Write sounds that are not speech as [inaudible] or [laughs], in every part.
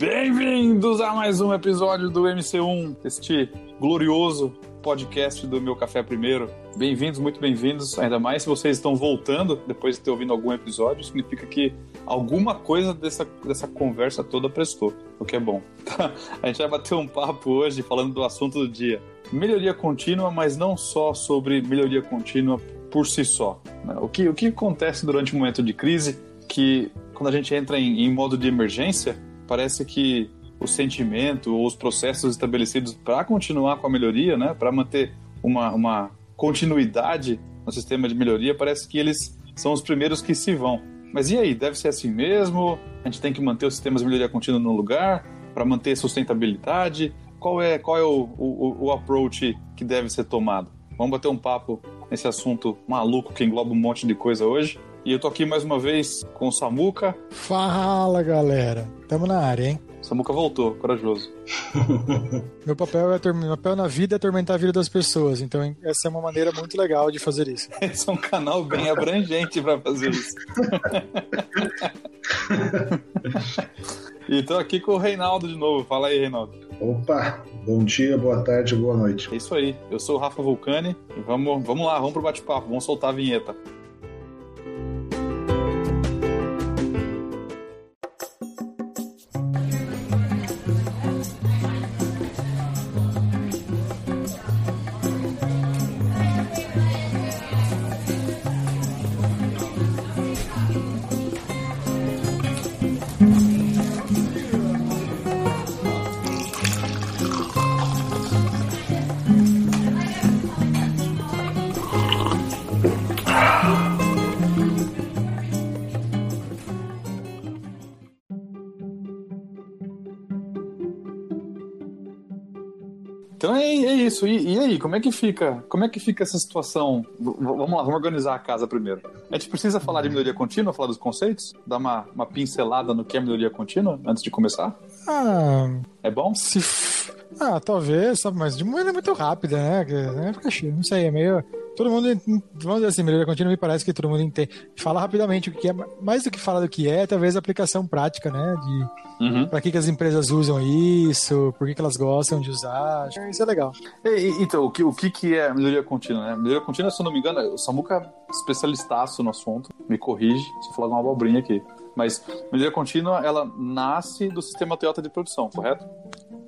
Bem-vindos a mais um episódio do MC1, este glorioso podcast do Meu Café Primeiro. Bem-vindos, muito bem-vindos, ainda mais se vocês estão voltando depois de ter ouvido algum episódio, significa que alguma coisa dessa, dessa conversa toda prestou, o que é bom. [laughs] a gente vai bater um papo hoje falando do assunto do dia. Melhoria contínua, mas não só sobre melhoria contínua por si só. Né? O que, o que acontece durante um momento de crise que quando a gente entra em, em modo de emergência, parece que o sentimento ou os processos estabelecidos para continuar com a melhoria, né, para manter uma, uma continuidade no sistema de melhoria, parece que eles são os primeiros que se vão. Mas e aí, deve ser assim mesmo? A gente tem que manter os sistemas de melhoria contínua no lugar para manter sustentabilidade? Qual é, qual é o, o, o approach que deve ser tomado? Vamos bater um papo nesse assunto maluco que engloba um monte de coisa hoje. E eu tô aqui mais uma vez com o Samuca. Fala, galera. Tamo na área, hein? Samuca voltou, corajoso. [laughs] meu, papel é meu papel na vida é atormentar a vida das pessoas, então essa é uma maneira muito legal de fazer isso. [laughs] Esse é um canal bem abrangente para fazer isso. [laughs] e tô aqui com o Reinaldo de novo. Fala aí, Reinaldo. Opa, bom dia, boa tarde, boa noite. É isso aí. Eu sou o Rafa Vulcani e vamos, vamos lá, vamos pro bate-papo, vamos soltar a vinheta. Isso. E, e, aí, como é que fica? Como é que fica essa situação? V vamos lá, vamos organizar a casa primeiro. A gente precisa falar de melhoria contínua, falar dos conceitos? Dar uma, uma pincelada no que é melhoria contínua antes de começar? Ah. É bom? Se. Ah, talvez, mas de maneira muito rápida, né? É porque, não sei, é meio. Todo mundo, vamos dizer assim, melhoria contínua me parece que todo mundo entende. Fala rapidamente o que é, mais do que falar do que é, talvez a aplicação prática, né? De uhum. para que, que as empresas usam isso, por que, que elas gostam de usar. Isso é legal. E, então, o que, o que, que é melhoria contínua, né? Melhoria contínua, se eu não me engano, o Samuca é especialistaço no assunto, me corrige se eu falar uma abobrinha aqui. Mas melhoria contínua, ela nasce do sistema Toyota de produção, correto?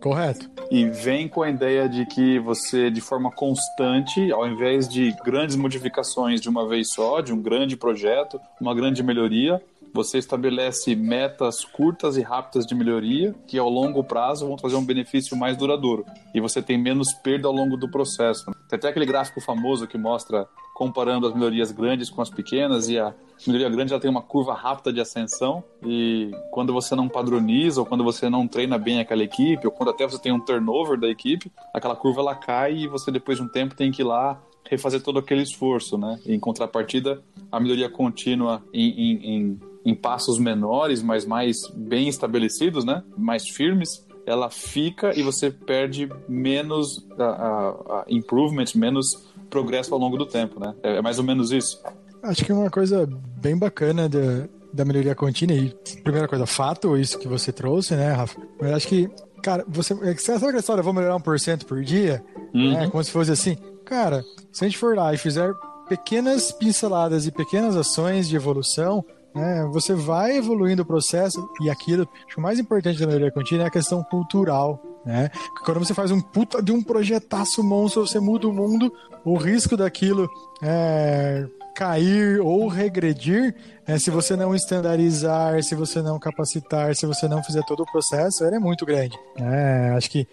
Correto. E vem com a ideia de que você, de forma constante, ao invés de grandes modificações de uma vez só, de um grande projeto, uma grande melhoria, você estabelece metas curtas e rápidas de melhoria que ao longo prazo vão trazer um benefício mais duradouro e você tem menos perda ao longo do processo. Tem até aquele gráfico famoso que mostra comparando as melhorias grandes com as pequenas e a melhoria grande ela tem uma curva rápida de ascensão e quando você não padroniza ou quando você não treina bem aquela equipe ou quando até você tem um turnover da equipe, aquela curva ela cai e você depois de um tempo tem que ir lá refazer todo aquele esforço, né? Em contrapartida, a melhoria contínua em, em, em em passos menores, mas mais bem estabelecidos, né? Mais firmes, ela fica e você perde menos uh, uh, improvement, menos progresso ao longo do tempo, né? É, é mais ou menos isso. Acho que é uma coisa bem bacana da, da melhoria contínua e primeira coisa, fato, isso que você trouxe, né, Rafa? Mas acho que, cara, você. Sabe aquela história, vou melhorar 1% por dia? Uhum. É, como se fosse assim. Cara, se a gente for lá e fizer pequenas pinceladas e pequenas ações de evolução, é, você vai evoluindo o processo e aquilo, acho que o mais importante da melhoria contínua é a questão cultural. Né? Quando você faz um puta de um projetaço monstro, você muda o mundo, o risco daquilo é, cair ou regredir, é, se você não estandarizar, se você não capacitar, se você não fizer todo o processo, ele é muito grande. É, acho que.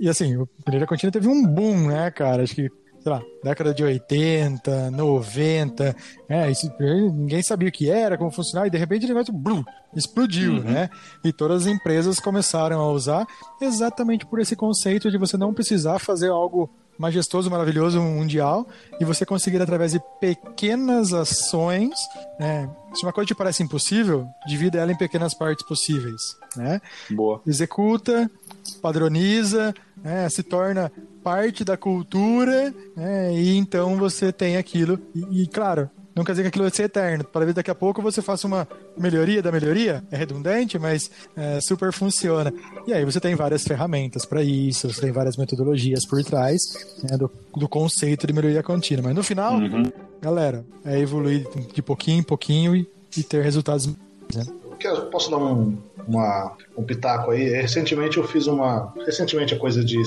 E assim, o Pereira Contínua teve um boom, né, cara? Acho que sei lá, década de 80, 90, é, isso, ninguém sabia o que era, como funcionava, e de repente o negócio blum, explodiu, uhum. né? E todas as empresas começaram a usar exatamente por esse conceito de você não precisar fazer algo majestoso, maravilhoso, mundial, e você conseguir através de pequenas ações, né? Se uma coisa te parece impossível, divida ela em pequenas partes possíveis, né? Boa. Executa, padroniza, né? se torna parte da cultura, né? e então você tem aquilo. E, e, claro, não quer dizer que aquilo vai ser eterno. Talvez daqui a pouco você faça uma melhoria da melhoria, é redundante, mas é, super funciona. E aí você tem várias ferramentas para isso, você tem várias metodologias por trás né, do, do, conceito de melhoria contínua. Mas no final, uhum. galera, é evoluir de pouquinho em pouquinho e, e ter resultados. Né? Posso dar um, uma, um pitaco aí? Recentemente eu fiz uma. Recentemente, a coisa de,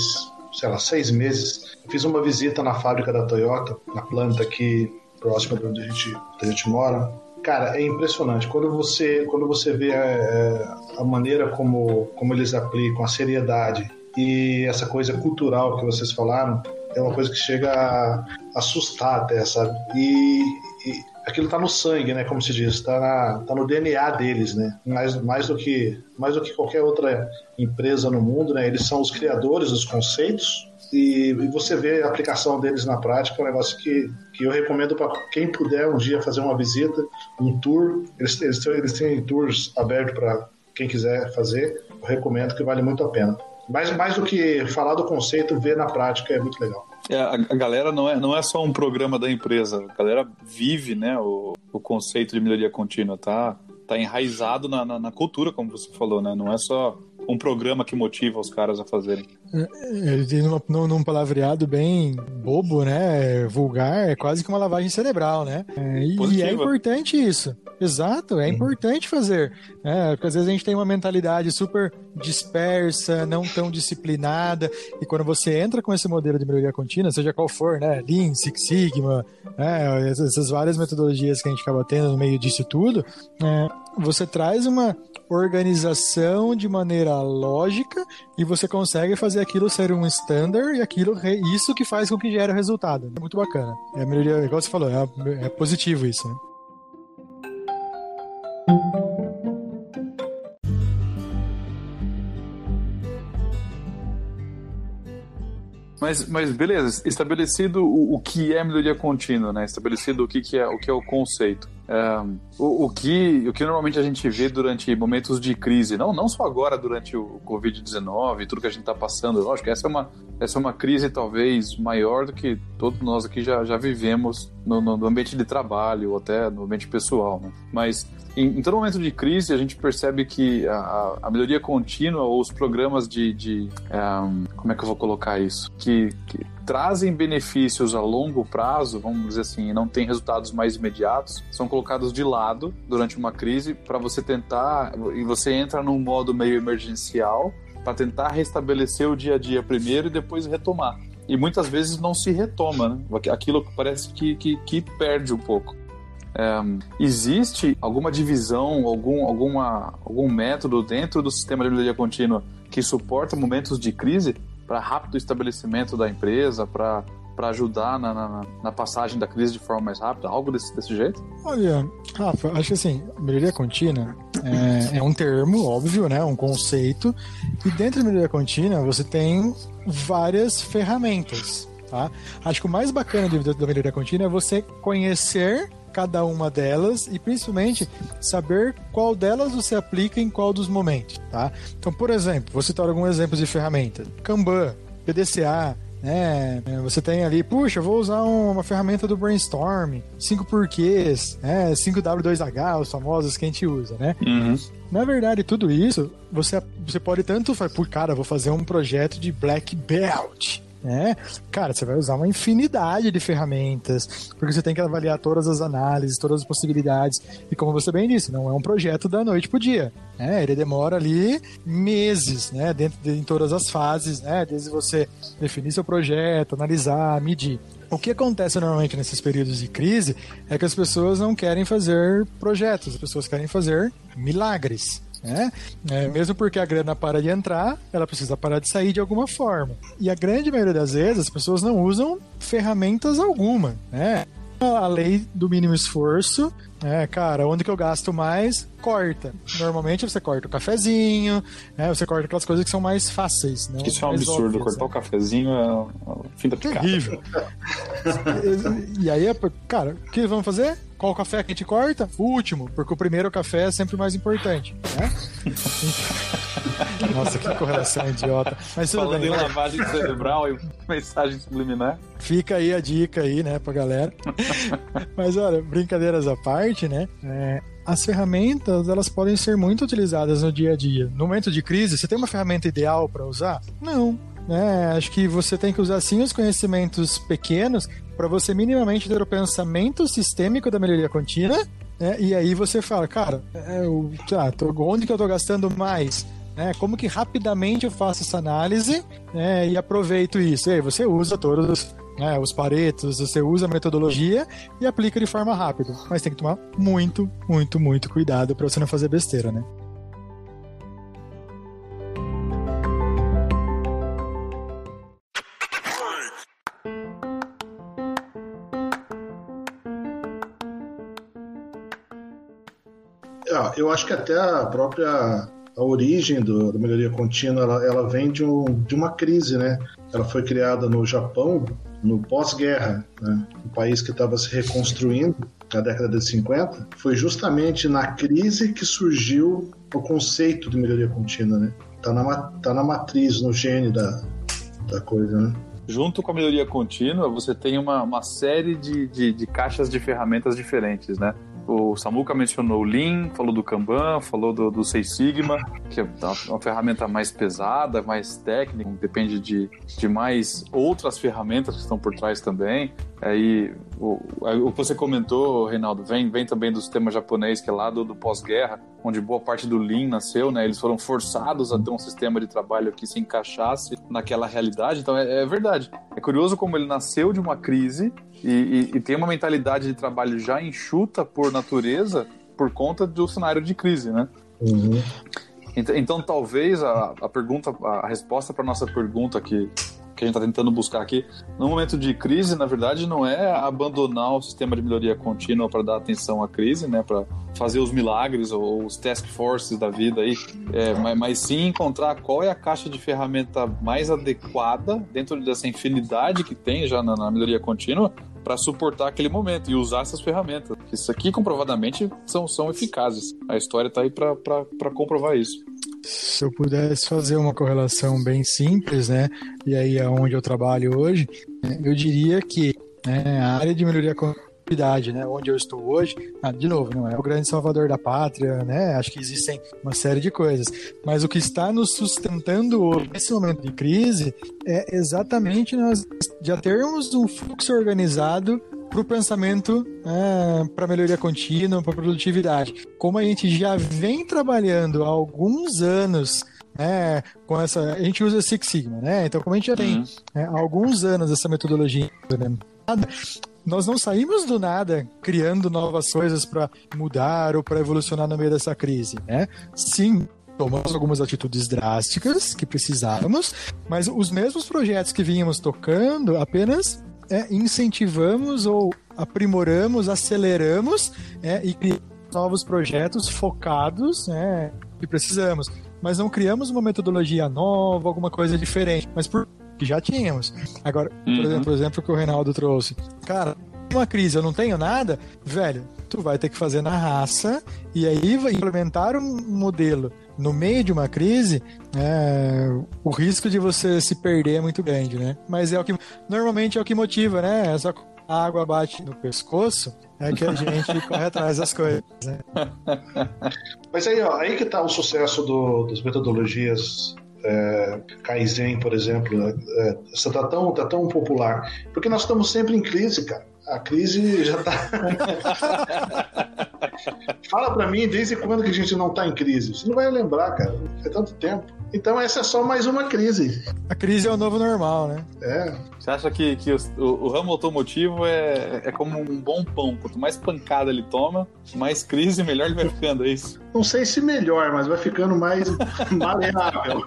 sei lá, seis meses, fiz uma visita na fábrica da Toyota, na planta aqui próxima de onde a gente, onde a gente mora. Cara, é impressionante. Quando você, quando você vê a, é, é, a maneira como, como eles aplicam, a seriedade e essa coisa cultural que vocês falaram, é uma coisa que chega a assustar até, sabe? E, e aquilo tá no sangue, né? Como se diz, tá, na, tá no DNA deles, né? Mais, mais, do que, mais do que qualquer outra empresa no mundo, né? Eles são os criadores dos conceitos e, e, você vê a aplicação deles na prática, é um negócio que, que eu recomendo para quem puder um dia fazer uma visita, um tour. Eles, eles, têm, eles têm tours abertos para quem quiser fazer. Eu recomendo que vale muito a pena. Mais, mais do que falar do conceito, ver na prática é muito legal. É, a, galera não é, não é só um programa da empresa, a galera vive né, o, o conceito de melhoria contínua, tá, tá enraizado na, na, na cultura, como você falou, né? Não é só um programa que motiva os caras a fazerem. Num, num palavreado bem bobo, né? Vulgar, é quase que uma lavagem cerebral, né? É, e, é importante isso. Exato, é importante fazer. É, porque às vezes a gente tem uma mentalidade super dispersa, não tão disciplinada, e quando você entra com esse modelo de melhoria contínua, seja qual for, né? Lean, Six Sigma, né? essas várias metodologias que a gente acaba tendo no meio disso tudo, é, você traz uma organização de maneira lógica e você consegue fazer aquilo ser um standard e aquilo isso que faz com que gere o resultado. É muito bacana. É a melhoria, igual você falou, é, é positivo isso, né? Mas, mas beleza, estabelecido o, o que é melhoria contínua, né? Estabelecido o que, que é o que é o conceito. O, o, que, o que normalmente a gente vê durante momentos de crise, não, não só agora durante o Covid-19 e tudo que a gente está passando, lógico, essa é, uma, essa é uma crise talvez maior do que todos nós aqui já, já vivemos no, no ambiente de trabalho ou até no ambiente pessoal, né? Mas em, em, todo momento de crise, a gente percebe que a, a melhoria contínua ou os programas de. de um, como é que eu vou colocar isso? Que, que, trazem benefícios a longo prazo, vamos dizer assim, não têm resultados mais imediatos, são colocados de lado durante uma crise para você tentar. E você entra num modo meio emergencial para tentar restabelecer o dia a dia primeiro e depois retomar. E muitas vezes não se retoma, né? Aquilo parece que, que, que perde um pouco. É, existe alguma divisão, algum, alguma, algum método dentro do sistema de melhoria contínua que suporta momentos de crise para rápido estabelecimento da empresa, para para ajudar na, na, na, passagem da crise de forma mais rápida? Algo desse, desse jeito? Olha, Rafa, acho que assim, melhoria contínua é, é, um termo, óbvio, né? Um conceito. E dentro da melhoria contínua você tem várias ferramentas. Tá? Acho que o mais bacana da melhoria contínua é você conhecer cada uma delas e principalmente saber qual delas você aplica em qual dos momentos, tá? Então, por exemplo, vou citar alguns exemplos de ferramenta. Kanban, PDCA, né? Você tem ali, puxa, vou usar uma ferramenta do brainstorm, 5 porquês, né? 5W2H, os famosos que a gente usa, né? Uhum. Na verdade, tudo isso, você, você pode tanto falar, por cara, vou fazer um projeto de black belt, né? Cara, você vai usar uma infinidade de ferramentas, porque você tem que avaliar todas as análises, todas as possibilidades. E como você bem disse, não é um projeto da noite pro dia. Né? Ele demora ali meses, né? Dentro de, em todas as fases, né? Desde você definir seu projeto, analisar, medir. O que acontece normalmente nesses períodos de crise é que as pessoas não querem fazer projetos, as pessoas querem fazer milagres. Né? É, mesmo porque a grana para de entrar, ela precisa parar de sair de alguma forma. E a grande maioria das vezes as pessoas não usam ferramentas alguma. Né? A lei do mínimo esforço é, cara, onde que eu gasto mais, corta. Normalmente você corta o cafezinho, né, você corta aquelas coisas que são mais fáceis. Né, Isso é um absurdo, óbvias, cortar né? o cafezinho é o fim da picada. Terrível. e, [laughs] e aí, cara, o que vamos fazer? Qual café que a gente corta? O último, porque o primeiro café é sempre mais importante, né? [laughs] Nossa, que correlação idiota. Mas Falando bem. em lavagem cerebral e mensagem subliminar. Fica aí a dica aí, né, pra galera. Mas olha, brincadeiras à parte, né? É, as ferramentas elas podem ser muito utilizadas no dia a dia. No momento de crise, você tem uma ferramenta ideal para usar? Não. Né? Acho que você tem que usar sim os conhecimentos pequenos para você minimamente ter o pensamento sistêmico da melhoria contínua. Né? E aí você fala, cara, é, eu, tá, tô, onde que eu estou gastando mais? Né? Como que rapidamente eu faço essa análise né? e aproveito isso? E aí você usa todos os, né, os paretos, você usa a metodologia e aplica de forma rápida. Mas tem que tomar muito, muito, muito cuidado para você não fazer besteira, né? Ah, eu acho que até a própria a origem do, da melhoria contínua ela, ela vem de, um, de uma crise, né? Ela foi criada no Japão no pós-guerra, né? um país que estava se reconstruindo na década de 50. Foi justamente na crise que surgiu o conceito de melhoria contínua, né? Tá na, tá na matriz, no gene da, da coisa, né? Junto com a melhoria contínua, você tem uma, uma série de, de, de caixas de ferramentas diferentes, né? O Samuka mencionou o Lean, falou do Kanban, falou do, do Six Sigma, que é uma ferramenta mais pesada, mais técnica, depende de, de mais outras ferramentas que estão por trás também. Aí o, o que você comentou, Reinaldo, vem, vem também do sistema japonês, que é lá do, do pós-guerra, onde boa parte do Lean nasceu, né? Eles foram forçados a ter um sistema de trabalho que se encaixasse naquela realidade. Então é, é verdade. É curioso como ele nasceu de uma crise e, e, e, tem uma mentalidade de trabalho já enxuta por natureza por conta do cenário de crise, né? Uhum. Então, então, talvez a, a pergunta, a resposta para nossa pergunta que que a gente está tentando buscar aqui, no momento de crise, na verdade, não é abandonar o sistema de melhoria contínua para dar atenção à crise, né, para fazer os milagres ou os task forces da vida aí, é, mas, mas, sim encontrar qual é a caixa de ferramenta mais adequada dentro dessa infinidade que tem já na, na melhoria contínua para suportar aquele momento e usar essas ferramentas. Isso aqui comprovadamente são, são eficazes. A história está aí para comprovar isso. Se eu pudesse fazer uma correlação bem simples, né, e aí é onde eu trabalho hoje, né, eu diria que né, a área de melhoria contabilidade, né, onde eu estou hoje, ah, de novo, não é o grande salvador da pátria, né, acho que existem uma série de coisas, mas o que está nos sustentando nesse momento de crise é exatamente nós já termos um fluxo organizado para o pensamento é, para melhoria contínua, para produtividade. Como a gente já vem trabalhando há alguns anos né, com essa. A gente usa Six Sigma, né? Então, como a gente já tem uhum. é, há alguns anos essa metodologia nós não saímos do nada criando novas coisas para mudar ou para evolucionar no meio dessa crise, né? Sim, tomamos algumas atitudes drásticas que precisávamos, mas os mesmos projetos que vínhamos tocando apenas é, incentivamos ou aprimoramos, aceleramos é, e criamos novos projetos focados né, que precisamos. Mas não criamos uma metodologia nova, alguma coisa diferente. Mas por que já tínhamos. Agora, uhum. por exemplo, o exemplo que o Reinaldo trouxe. Cara, uma crise, eu não tenho nada, velho, tu vai ter que fazer na raça e aí vai implementar um modelo no meio de uma crise, é, o risco de você se perder é muito grande, né? Mas é o que normalmente é o que motiva, né? Essa a água bate no pescoço, é que a gente [laughs] corre atrás das coisas. Né? [laughs] Mas aí, ó, aí que tá o sucesso do, das metodologias é, Kaizen, por exemplo, né? é, tá tão, tá tão popular. Porque nós estamos sempre em crise, cara. A crise já tá. [laughs] Fala pra mim desde quando que a gente não tá em crise. Você não vai lembrar, cara. Faz tanto tempo. Então essa é só mais uma crise. A crise é o novo normal, né? É. Você acha que, que o, o, o ramo automotivo é, é como um bom pão? Quanto mais pancada ele toma, mais crise, melhor ele vai ficando, é isso? Não sei se melhor, mas vai ficando mais maleável.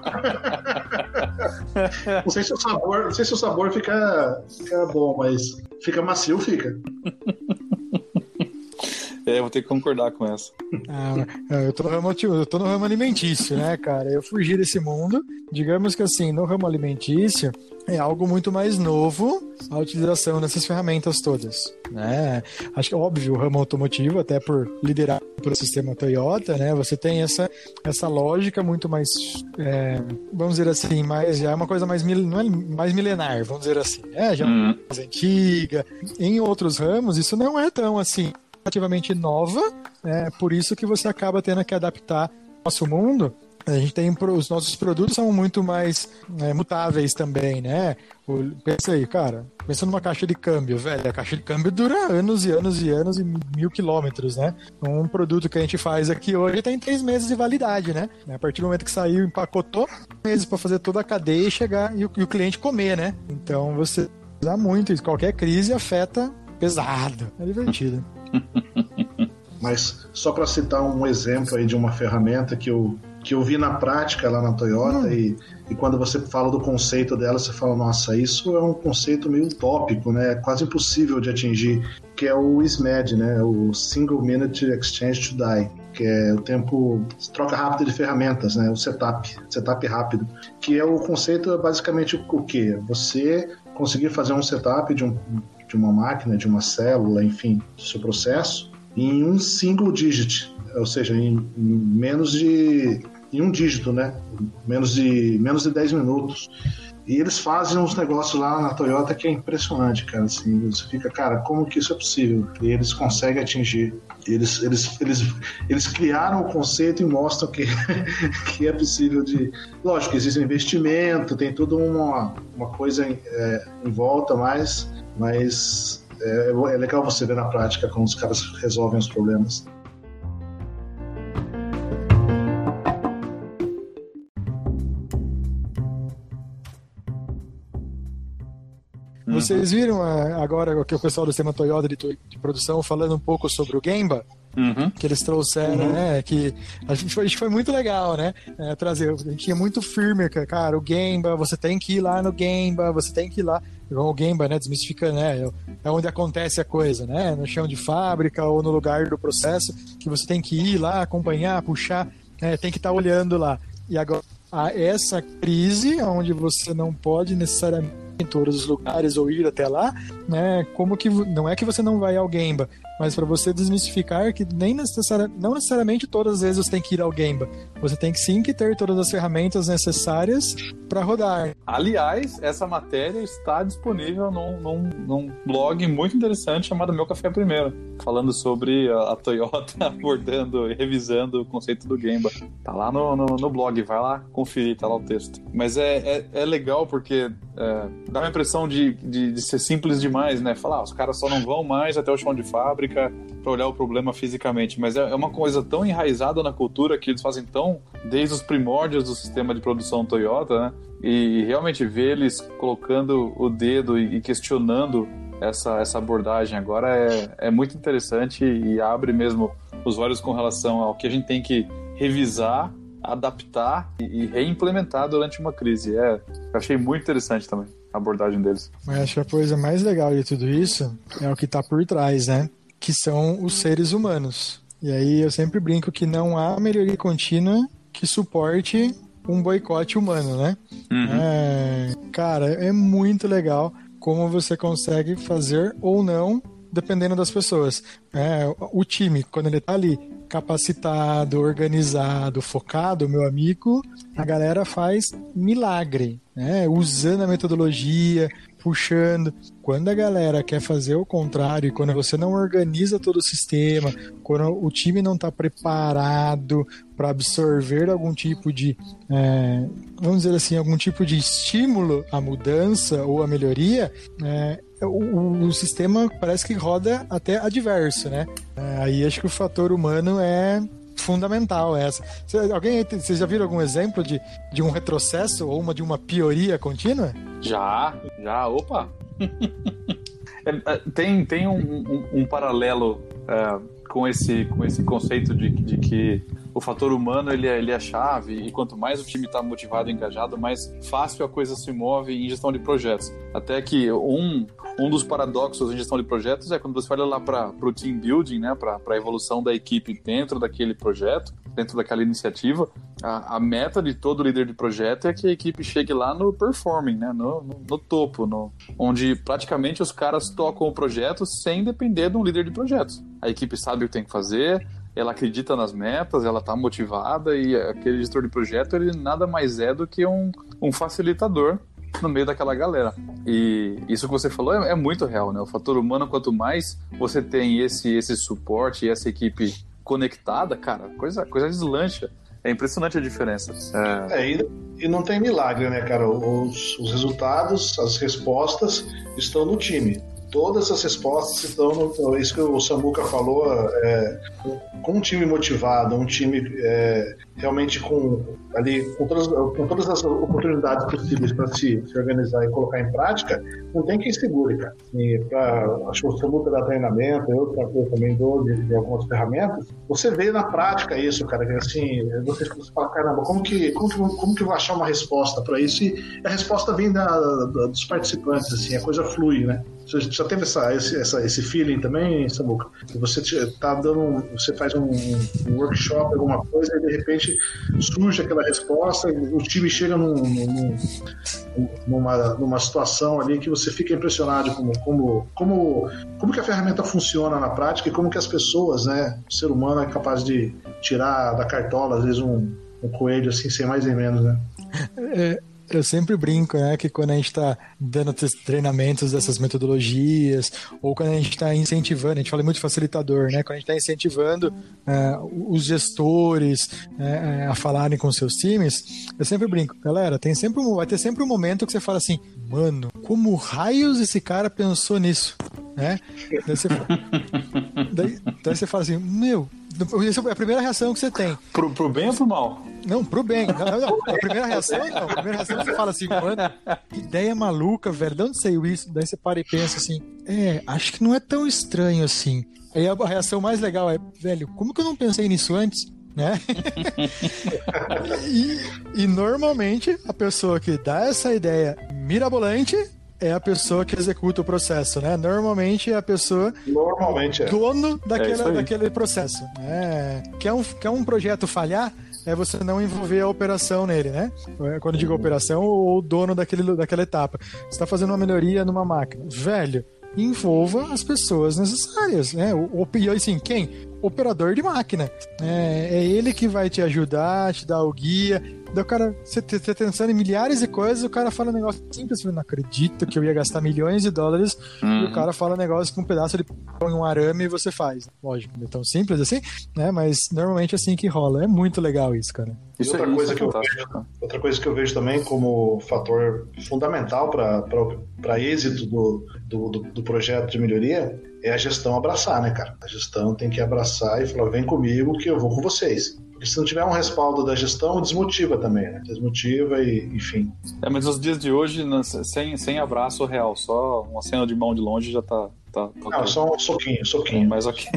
não sei se o sabor, não sei se o sabor fica, fica bom, mas fica macio, fica. É, vou ter que concordar com essa. Ah, eu, tô no ramo, eu tô no ramo alimentício, né, cara? Eu fugi desse mundo. Digamos que assim, no ramo alimentício, é algo muito mais novo a utilização dessas ferramentas todas. Né? Acho que é óbvio o ramo automotivo, até por liderar o sistema Toyota, né? Você tem essa, essa lógica muito mais, é, vamos dizer assim, mais, já é uma coisa mais, não é mais milenar, vamos dizer assim, né? Já é uhum. mais antiga. Em outros ramos, isso não é tão assim relativamente nova, né? Por isso que você acaba tendo que adaptar nosso mundo a gente tem os nossos produtos são muito mais né, mutáveis também, né? Pensa aí, cara, pensa numa caixa de câmbio, velho. A caixa de câmbio dura anos e anos e anos e mil quilômetros, né? Um produto que a gente faz aqui hoje tem três meses de validade, né? A partir do momento que saiu, empacotou, meses para fazer toda a cadeia e chegar e o, e o cliente comer, né? Então você usa muito isso. Qualquer crise afeta pesado. É divertido. Mas só para citar um exemplo aí de uma ferramenta que eu que eu vi na prática lá na Toyota hum. e, e quando você fala do conceito dela, você fala, nossa, isso é um conceito meio utópico, né? É quase impossível de atingir, que é o SMED, né? O Single Minute Exchange to Die, que é o tempo troca rápida de ferramentas, né? O setup, setup rápido, que é o conceito basicamente o quê? Você conseguir fazer um setup de, um, de uma máquina, de uma célula, enfim, do seu processo em um single digit, ou seja, em, em menos de em um dígito, né? Menos de, menos de 10 minutos. E eles fazem uns negócios lá na Toyota que é impressionante, cara. Assim, você fica, cara, como que isso é possível? E eles conseguem atingir. Eles, eles, eles, eles criaram o conceito e mostram que, [laughs] que é possível de. Lógico, existe investimento, tem toda uma, uma coisa em, é, em volta, mas, mas é, é legal você ver na prática como os caras resolvem os problemas. Vocês viram ah, agora que o pessoal do sistema Toyota de, de produção falando um pouco sobre o Gemba? Uhum. Que eles trouxeram, uhum. né? Que a gente, foi, a gente foi muito legal, né? É, trazer. A gente tinha muito firme, cara, o Gemba, você tem que ir lá no Gemba, você tem que ir lá. O Gemba, né? Desmistificando, né? É onde acontece a coisa, né? No chão de fábrica ou no lugar do processo, que você tem que ir lá, acompanhar, puxar, né, tem que estar tá olhando lá. E agora, essa crise, onde você não pode necessariamente em todos os lugares ou ir até lá, né? Como que não é que você não vai ao Gemba, mas para você desmistificar que nem necessari não necessariamente todas as vezes você tem que ir ao Gemba. Você tem que sim que ter todas as ferramentas necessárias para rodar. Aliás, essa matéria está disponível num, num, num, blog muito interessante chamado Meu Café Primeiro, falando sobre a, Toyota [laughs] abordando e revisando o conceito do Gemba. Tá lá no, no, no, blog, vai lá conferir, tá lá o texto. Mas é, é, é legal porque é, dá uma impressão de, de, de, ser simples demais, né? Falar, ah, os caras só não vão mais até o chão de fábrica para olhar o problema fisicamente. Mas é, é uma coisa tão enraizada na cultura que eles fazem tão desde os primórdios do sistema de produção Toyota, né? E realmente ver eles colocando o dedo e questionando essa, essa abordagem agora é, é muito interessante e abre mesmo os olhos com relação ao que a gente tem que revisar adaptar e reimplementar durante uma crise. É, achei muito interessante também a abordagem deles. Mas acho que a coisa mais legal de tudo isso é o que está por trás, né? Que são os seres humanos. E aí eu sempre brinco que não há melhoria contínua que suporte um boicote humano, né? Uhum. É, cara, é muito legal como você consegue fazer ou não dependendo das pessoas. É, o time, quando ele tá ali capacitado, organizado, focado, meu amigo, a galera faz milagre, né? Usando a metodologia, puxando. Quando a galera quer fazer o contrário, quando você não organiza todo o sistema, quando o time não está preparado para absorver algum tipo de, é, vamos dizer assim, algum tipo de estímulo à mudança ou à melhoria, é, o, o, sistema parece que roda até adverso, né? É, aí acho que o fator humano é fundamental essa. Cê, alguém vocês já viram algum exemplo de, de um retrocesso ou uma de uma pioria contínua? Já, já, opa. [laughs] é, é, tem tem um, um, um paralelo é, com esse com esse conceito de, de que o fator humano ele é, ele é chave e quanto mais o time está motivado e engajado, mais fácil a coisa se move em gestão de projetos. Até que um, um dos paradoxos em gestão de projetos é quando você olha lá para o team building, né, para a evolução da equipe dentro daquele projeto, dentro daquela iniciativa, a, a, meta de todo líder de projeto é que a equipe chegue lá no performing, né, no, no, no topo, no, onde praticamente os caras tocam o projeto sem depender de um líder de projetos. A equipe sabe o que tem que fazer, ela acredita nas metas, ela está motivada e aquele gestor de projeto ele nada mais é do que um, um facilitador no meio daquela galera. E isso que você falou é, é, muito real, né? O fator humano, quanto mais você tem esse, esse suporte e essa equipe conectada, cara, coisa, coisa deslancha. É impressionante a diferença. É, é e, e, não tem milagre, né, cara? Os, os resultados, as respostas estão no time todas as respostas estão no. Isso que o Samuca falou, é, com um time motivado, um time é, realmente com ali com todas, com todas as oportunidades possíveis para se, se, organizar e colocar em prática, não tem quem segure, cara. E pra, acho que o Samuca dá treinamento, eu, eu também dou de, de, algumas ferramentas. Você vê na prática isso, cara, que assim, você, você fala, caramba, como que, como que, como que eu vou achar uma resposta para isso? E a resposta vem da, da, dos participantes, assim, a coisa flui, né? Você já teve essa, esse, essa, esse feeling também, Samuca? Você tá dando, você faz um, um, workshop, alguma coisa, e de repente surge aquela resposta, o time chega num, num, numa, numa situação ali que você fica impressionado como, como, como, como que a ferramenta funciona na prática e como que as pessoas, né, o ser humano é capaz de tirar da cartola, às vezes, um, um coelho assim, sem mais nem menos, né? É eu sempre brinco, né, que quando a gente está dando treinamentos dessas metodologias, ou quando a gente está incentivando, a gente fala muito facilitador, né, quando a gente está incentivando uh, os gestores uh, a falarem com seus times, eu sempre brinco, galera, tem sempre um, vai ter sempre um momento que você fala assim, mano, como raios esse cara pensou nisso, né? Daí você, [laughs] daí, daí você fala assim, meu, essa é a primeira reação que você tem. Pro, pro bem ou pro mal? Não, pro bem. Não, não, A primeira reação, não. A primeira reação você fala assim, mano, que ideia maluca, velho. De onde saiu isso? Daí você para e pensa assim, é, acho que não é tão estranho assim. Aí a reação mais legal é, velho, como que eu não pensei nisso antes? Né? [laughs] e, e normalmente a pessoa que dá essa ideia mirabolante é a pessoa que executa o processo, né? Normalmente é a pessoa Normalmente é. dono daquele, é daquele processo. Né? Quer, um, quer um projeto falhar? É você não envolver a operação nele, né? Quando digo operação, ou o dono daquele, daquela etapa. Você está fazendo uma melhoria numa máquina. Velho, envolva as pessoas necessárias, né? O, o, e assim, quem? Operador de máquina. É, é ele que vai te ajudar, te dar o guia, Daí o cara, você tá pensando em milhares de coisas, o cara fala um negócio simples, eu não acredito que eu ia gastar milhões de dólares, uhum. e o uhum. cara fala um negócio com um pedaço de põe um arame e você faz. Lógico, não é tão simples assim, né? Mas normalmente é assim que rola. É muito legal isso, cara. Isso outra, é, coisa isso é que eu vejo, outra coisa que eu vejo também como fator fundamental para êxito do, do, do, do projeto de melhoria é a gestão abraçar, né, cara? A gestão tem que abraçar e falar: vem comigo que eu vou com vocês. Porque se não tiver um respaldo da gestão, desmotiva também, né? Desmotiva e, enfim. É, mas nos dias de hoje, sem, sem abraço real, só uma cena de mão de longe já tá. tá, tá não, só um soquinho, soquinho. Mas ok. [laughs]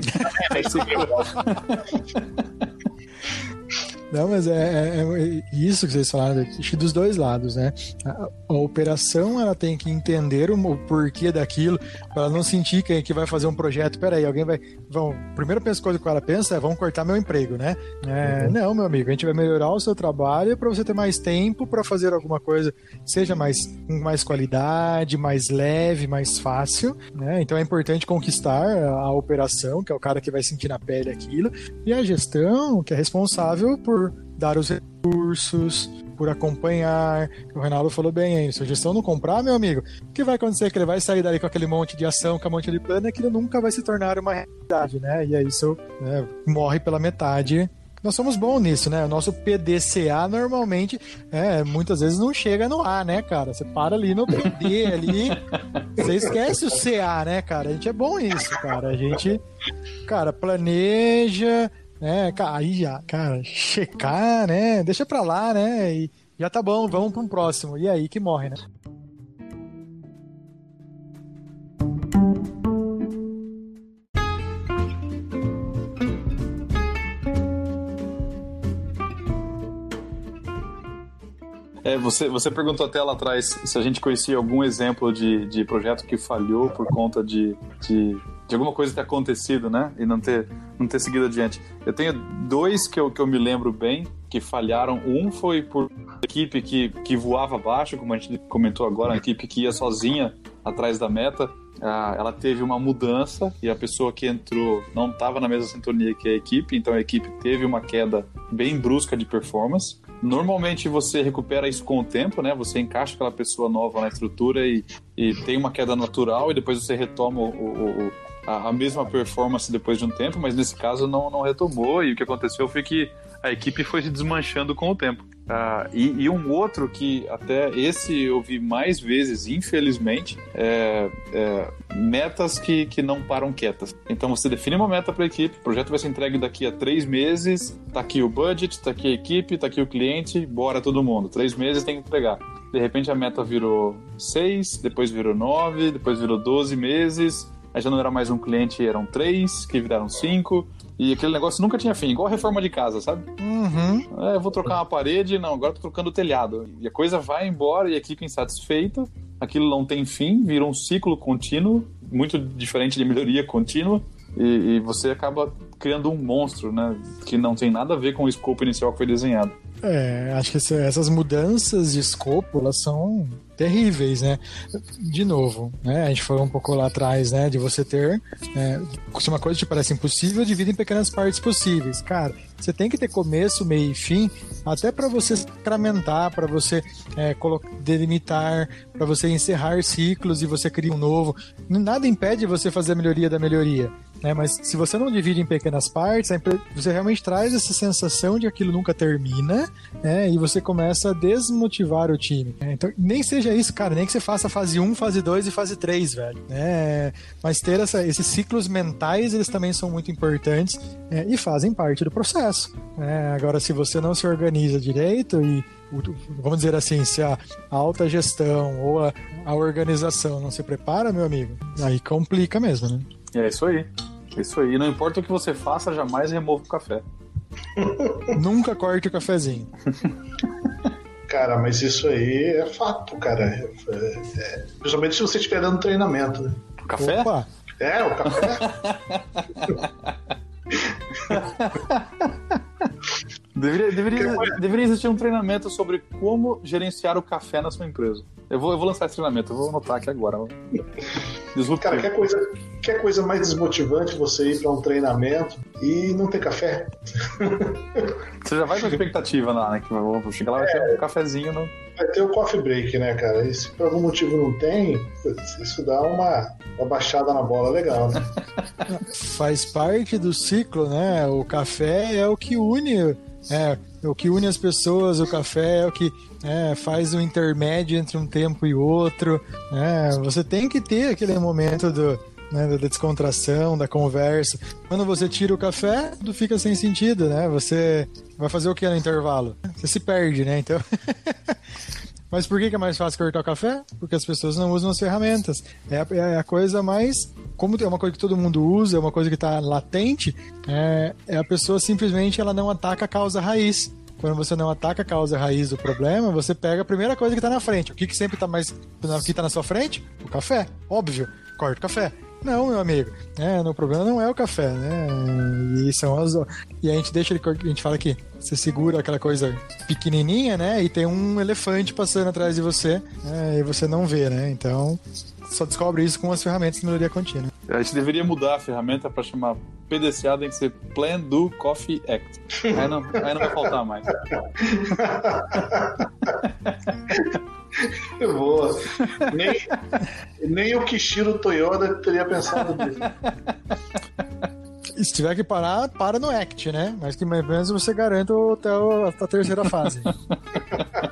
Não, mas é, é, é, isso que vocês falaram, acho que dos dois lados, né? A, a, operação ela tem que entender o, o porquê daquilo, para ela não sentir que, que vai fazer um projeto. Peraí, alguém vai. Vão, primeira coisa que ela pensa é: vão cortar meu emprego, né? É, uhum. Não, meu amigo, a gente vai melhorar o seu trabalho para você ter mais tempo para fazer alguma coisa, seja mais com mais qualidade, mais leve, mais fácil, né? Então é importante conquistar a, a operação, que é o cara que vai sentir na pele aquilo, e a gestão, que é responsável por dar os recursos, por acompanhar. O Reinaldo falou bem aí, se a gestão não comprar, meu amigo, o que vai acontecer? É que ele vai sair dali com aquele monte de ação, com a monte de plano, e aquilo nunca vai se tornar uma realidade, né? E aí isso né, morre pela metade. Nós somos bons nisso, né? O nosso PDCA normalmente, é, muitas vezes não chega no A, né, cara? Você para ali no PD, ali, [laughs] você esquece o CA, né, cara? A gente é bom nisso, cara. A gente, cara, planeja, né? Aí já, cara, checar, né? Deixa pra lá, né? E já tá bom, vamos pra um próximo. E aí que morre, né? É, você, você perguntou até lá atrás se a gente conhecia algum exemplo de, de projeto que falhou por conta de, de de, alguma coisa ter acontecido, né? E não ter, não ter seguido adiante. Eu tenho dois que eu, que eu me lembro bem que falharam. Um foi por equipe que, que voava abaixo, como a gente comentou agora, uma equipe que ia sozinha atrás da meta. Ah, ela teve uma mudança e a pessoa que entrou não estava na mesma sintonia que a equipe, então a equipe teve uma queda bem brusca de performance. Normalmente você recupera isso com o tempo, né? Você encaixa aquela pessoa nova na estrutura e, e tem uma queda natural e depois você retoma o, o, o, a, a, mesma performance depois de um tempo, mas nesse caso não, não retomou e o que aconteceu foi que a equipe foi se desmanchando com o tempo. Ah, e, e, um outro que até esse eu vi mais vezes, infelizmente, é, é, metas que, que não param quietas. Então você define uma meta para a equipe, o projeto vai ser entregue daqui a três meses, tá aqui o budget, tá aqui a equipe, tá aqui o cliente, bora todo mundo. Três meses tem que entregar. De repente a meta virou seis, depois virou nove, depois virou doze meses, aí já não era mais um cliente, eram três, que viraram cinco. E aquele negócio nunca tinha fim, igual a reforma de casa, sabe? Uhum. É, vou trocar uma parede, não, agora tô trocando o telhado. E a coisa vai embora e a equipe insatisfeita, aquilo não tem fim, vira um ciclo contínuo, muito diferente de melhoria contínua, e, e você acaba criando um monstro, né? Que não tem nada a ver com o escopo inicial que foi desenhado. É, acho que essas mudanças de escopo, elas são terríveis, né? De novo, né? A gente falou um pouco lá atrás, né? De você ter né, se uma coisa te parece impossível, divide em pequenas partes possíveis. Cara, você tem que ter começo, meio e fim, até para você sacramentar, para você é, delimitar, para você encerrar ciclos e você criar um novo. Nada impede você fazer a melhoria da melhoria. Né? Mas se você não divide em pequenas partes, você realmente traz essa sensação de aquilo nunca termina né? e você começa a desmotivar o time. Né? Então, nem seja isso, cara, nem que você faça fase 1, fase 2 e fase 3, velho. Né? Mas ter essa, esses ciclos mentais, eles também são muito importantes né? e fazem parte do processo. Né? Agora, se você não se organiza direito e vamos dizer assim, se a alta gestão ou a, a organização não se prepara, meu amigo, aí complica mesmo, né? É isso aí. É isso aí. Não importa o que você faça, jamais remova o café. [laughs] Nunca corte o cafezinho. [laughs] Cara, mas isso aí é fato, cara. É, é, principalmente se você estiver dando treinamento, né? O café? Opa. É, o café. [laughs] deveria, deveria, deveria existir um treinamento sobre como gerenciar o café na sua empresa. Eu vou, eu vou lançar esse treinamento, eu vou anotar aqui agora. Cara, quer coisa, quer coisa mais desmotivante você ir para um treinamento e não ter café? [laughs] Você já vai com a expectativa lá, né? Que vou chegar lá, vai é, ter um cafezinho. No... Vai ter o coffee break, né, cara? E se por algum motivo não tem, isso dá uma, uma baixada na bola legal, né? [laughs] Faz parte do ciclo, né? O café é o que une. É, o que une as pessoas, o café é o que é, faz o intermédio entre um tempo e outro. É, você tem que ter aquele momento do, né, da descontração, da conversa. Quando você tira o café, tudo fica sem sentido, né? Você vai fazer o que no intervalo? Você se perde, né? Então. [laughs] Mas por que é mais fácil cortar o café? Porque as pessoas não usam as ferramentas. É a, é a coisa mais. Como é uma coisa que todo mundo usa, é uma coisa que está latente, é, é, a pessoa simplesmente ela não ataca a causa raiz. Quando você não ataca a causa raiz do problema, você pega a primeira coisa que está na frente. O que, que sempre está mais. O que está na sua frente? O café. Óbvio. Corta o café. Não, meu amigo. É, o problema não é o café, né? E são as. E a gente deixa ele. A gente fala que você segura aquela coisa pequenininha, né? E tem um elefante passando atrás de você, né? e você não vê, né? Então, só descobre isso com as ferramentas de melhoria contínua. A gente deveria mudar a ferramenta para chamar PDCA, tem que ser Plan Do Coffee Act. Aí não, aí não vai faltar mais. [laughs] Boa. Nem, nem o Kishiro Toyota teria pensado nisso. Se tiver que parar, para no Act, né? Mas que pelo menos você garanta até a terceira fase. [laughs]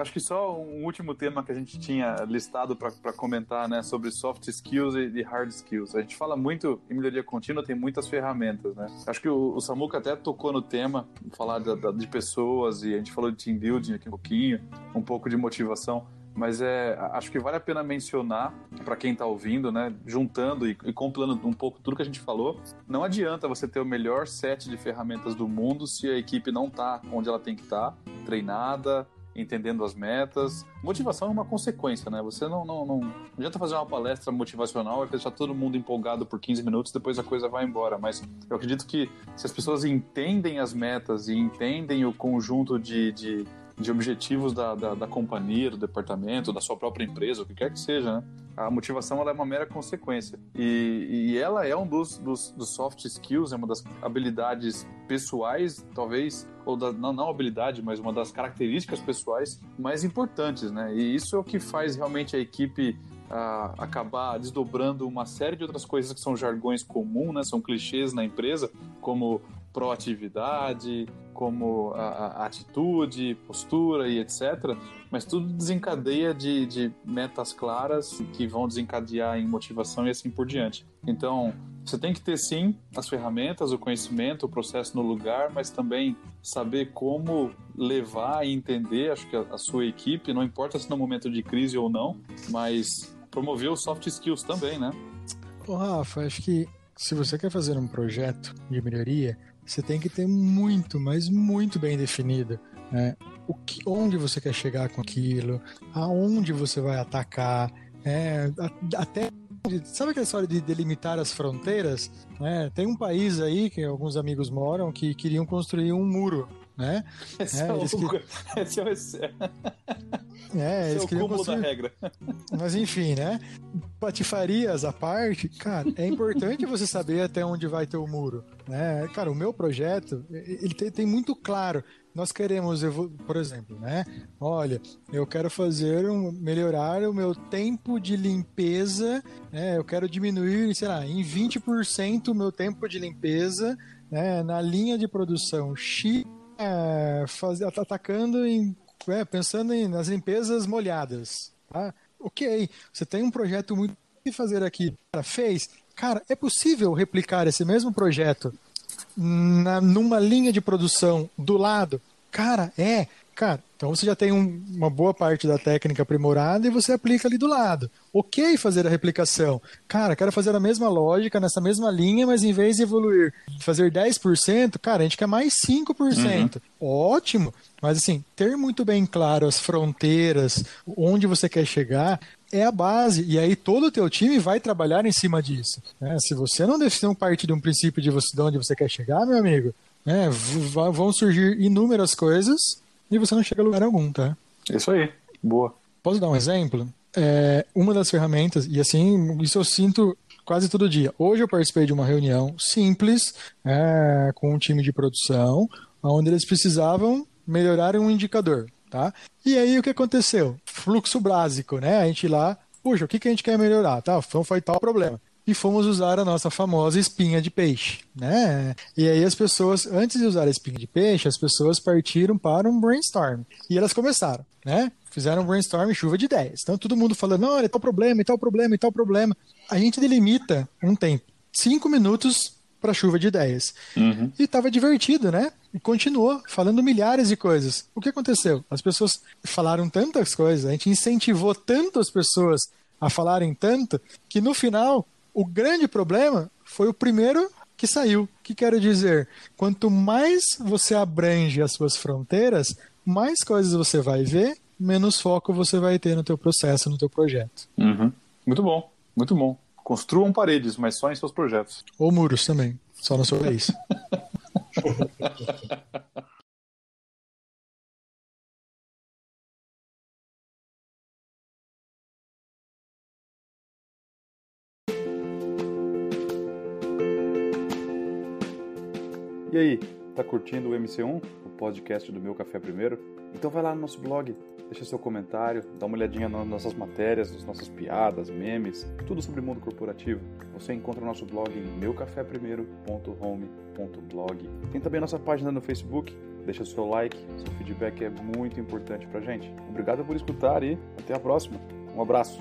Acho que só um último tema que a gente tinha listado para comentar, né, sobre soft skills e hard skills. A gente fala muito em melhoria contínua, tem muitas ferramentas, né? Acho que o, o Samuca até tocou no tema, falar de, de pessoas e a gente falou de team building aqui um pouquinho, um pouco de motivação. mas é, acho que vale a pena mencionar para quem está ouvindo, né, juntando e, e compilando um pouco tudo que a gente falou, não adianta você ter o melhor set de ferramentas do mundo se a equipe não está onde ela tem que estar, tá, treinada, entendendo as metas. Motivação é uma consequência, né? Você não, não, não, não adianta fazer uma palestra motivacional e deixar todo mundo empolgado por 15 minutos, depois a coisa vai embora. Mas eu acredito que se as pessoas entendem as metas e entendem o conjunto de, de de objetivos da, da, da, companhia, do departamento, da sua própria empresa, o que quer que seja, né? A motivação é uma mera consequência. E, e ela é um dos, dos, dos, soft skills, é uma das habilidades pessoais, talvez, ou da, não, não habilidade, mas uma das características pessoais mais importantes, né? E isso é o que faz realmente a equipe a acabar desdobrando uma série de outras coisas que são jargões comuns, né? São clichês na empresa, como proatividade, como a, a, atitude, postura e etc. Mas tudo desencadeia de, de metas claras que vão desencadear em motivação e assim por diante. Então, você tem que ter sim as ferramentas, o conhecimento, o processo no lugar, mas também saber como levar e entender, acho que a, a sua equipe, não importa se no momento de crise ou não, mas promover os soft skills também, né? Ô, Rafa, acho que se você quer fazer um projeto de melhoria, você tem que ter muito, mas muito bem definido né? o que, onde você quer chegar com aquilo, aonde você vai atacar, é, até Sabe aquela história de delimitar as fronteiras? É, tem um país aí que alguns amigos moram que queriam construir um muro, né? [laughs] Esse é, é, o... que... [laughs] Esse é o... É, eles queriam construir... da regra. Mas enfim, né? Patifarias à parte, cara, é importante você saber até onde vai ter o muro. Né? Cara, o meu projeto, ele tem, tem muito claro. Nós queremos, por exemplo, né? Olha, eu quero fazer um, melhorar o meu tempo de limpeza, né? Eu quero diminuir, sei lá, em 20% o meu tempo de limpeza né? na linha de produção X, é, faz, atacando em é, pensando em, nas limpezas molhadas. Tá? Ok, você tem um projeto muito que fazer aqui. Cara, fez. Cara, é possível replicar esse mesmo projeto na, numa linha de produção do lado? Cara, é. Cara, então você já tem um, uma boa parte da técnica aprimorada e você aplica ali do lado. Ok fazer a replicação. Cara, quero fazer a mesma lógica nessa mesma linha, mas em vez de evoluir, fazer 10%, cara, a gente quer mais 5%. Uhum. Ótimo. Mas assim, ter muito bem claro as fronteiras, onde você quer chegar, é a base. E aí todo o teu time vai trabalhar em cima disso. Né? Se você não define parte de um princípio de, você, de onde você quer chegar, meu amigo, né, vão surgir inúmeras coisas e você não chega a lugar algum, tá? Isso aí, boa. Posso dar um exemplo? É, uma das ferramentas, e assim, isso eu sinto quase todo dia. Hoje eu participei de uma reunião simples é, com um time de produção, onde eles precisavam melhorar um indicador, tá? E aí o que aconteceu? Fluxo básico, né? A gente lá, puxa, o que, que a gente quer melhorar? Tá, então foi tal problema e fomos usar a nossa famosa espinha de peixe, né? E aí as pessoas, antes de usar a espinha de peixe, as pessoas partiram para um brainstorm. E elas começaram, né? Fizeram um brainstorm chuva de ideias. Então todo mundo falando, não, olha, tal problema, e tal problema, e tal problema. A gente delimita um tempo, cinco minutos para chuva de ideias. Uhum. E estava divertido, né? E continuou falando milhares de coisas. O que aconteceu? As pessoas falaram tantas coisas, a gente incentivou tanto as pessoas a falarem tanto, que no final o grande problema foi o primeiro que saiu. O que quero dizer? Quanto mais você abrange as suas fronteiras, mais coisas você vai ver, menos foco você vai ter no teu processo, no teu projeto. Uhum. Muito bom, muito bom. Construam paredes, mas só em seus projetos. Ou muros também, só no seu país. E aí, tá curtindo o MC1, o podcast do Meu Café Primeiro? Então vai lá no nosso blog, deixa seu comentário, dá uma olhadinha nas nossas matérias, nas nossas piadas, memes, tudo sobre mundo corporativo. Você encontra o nosso blog em meucaféprimeiro.home.blog. Tem também a nossa página no Facebook, deixa seu like, seu feedback é muito importante pra gente. Obrigado por escutar e até a próxima. Um abraço.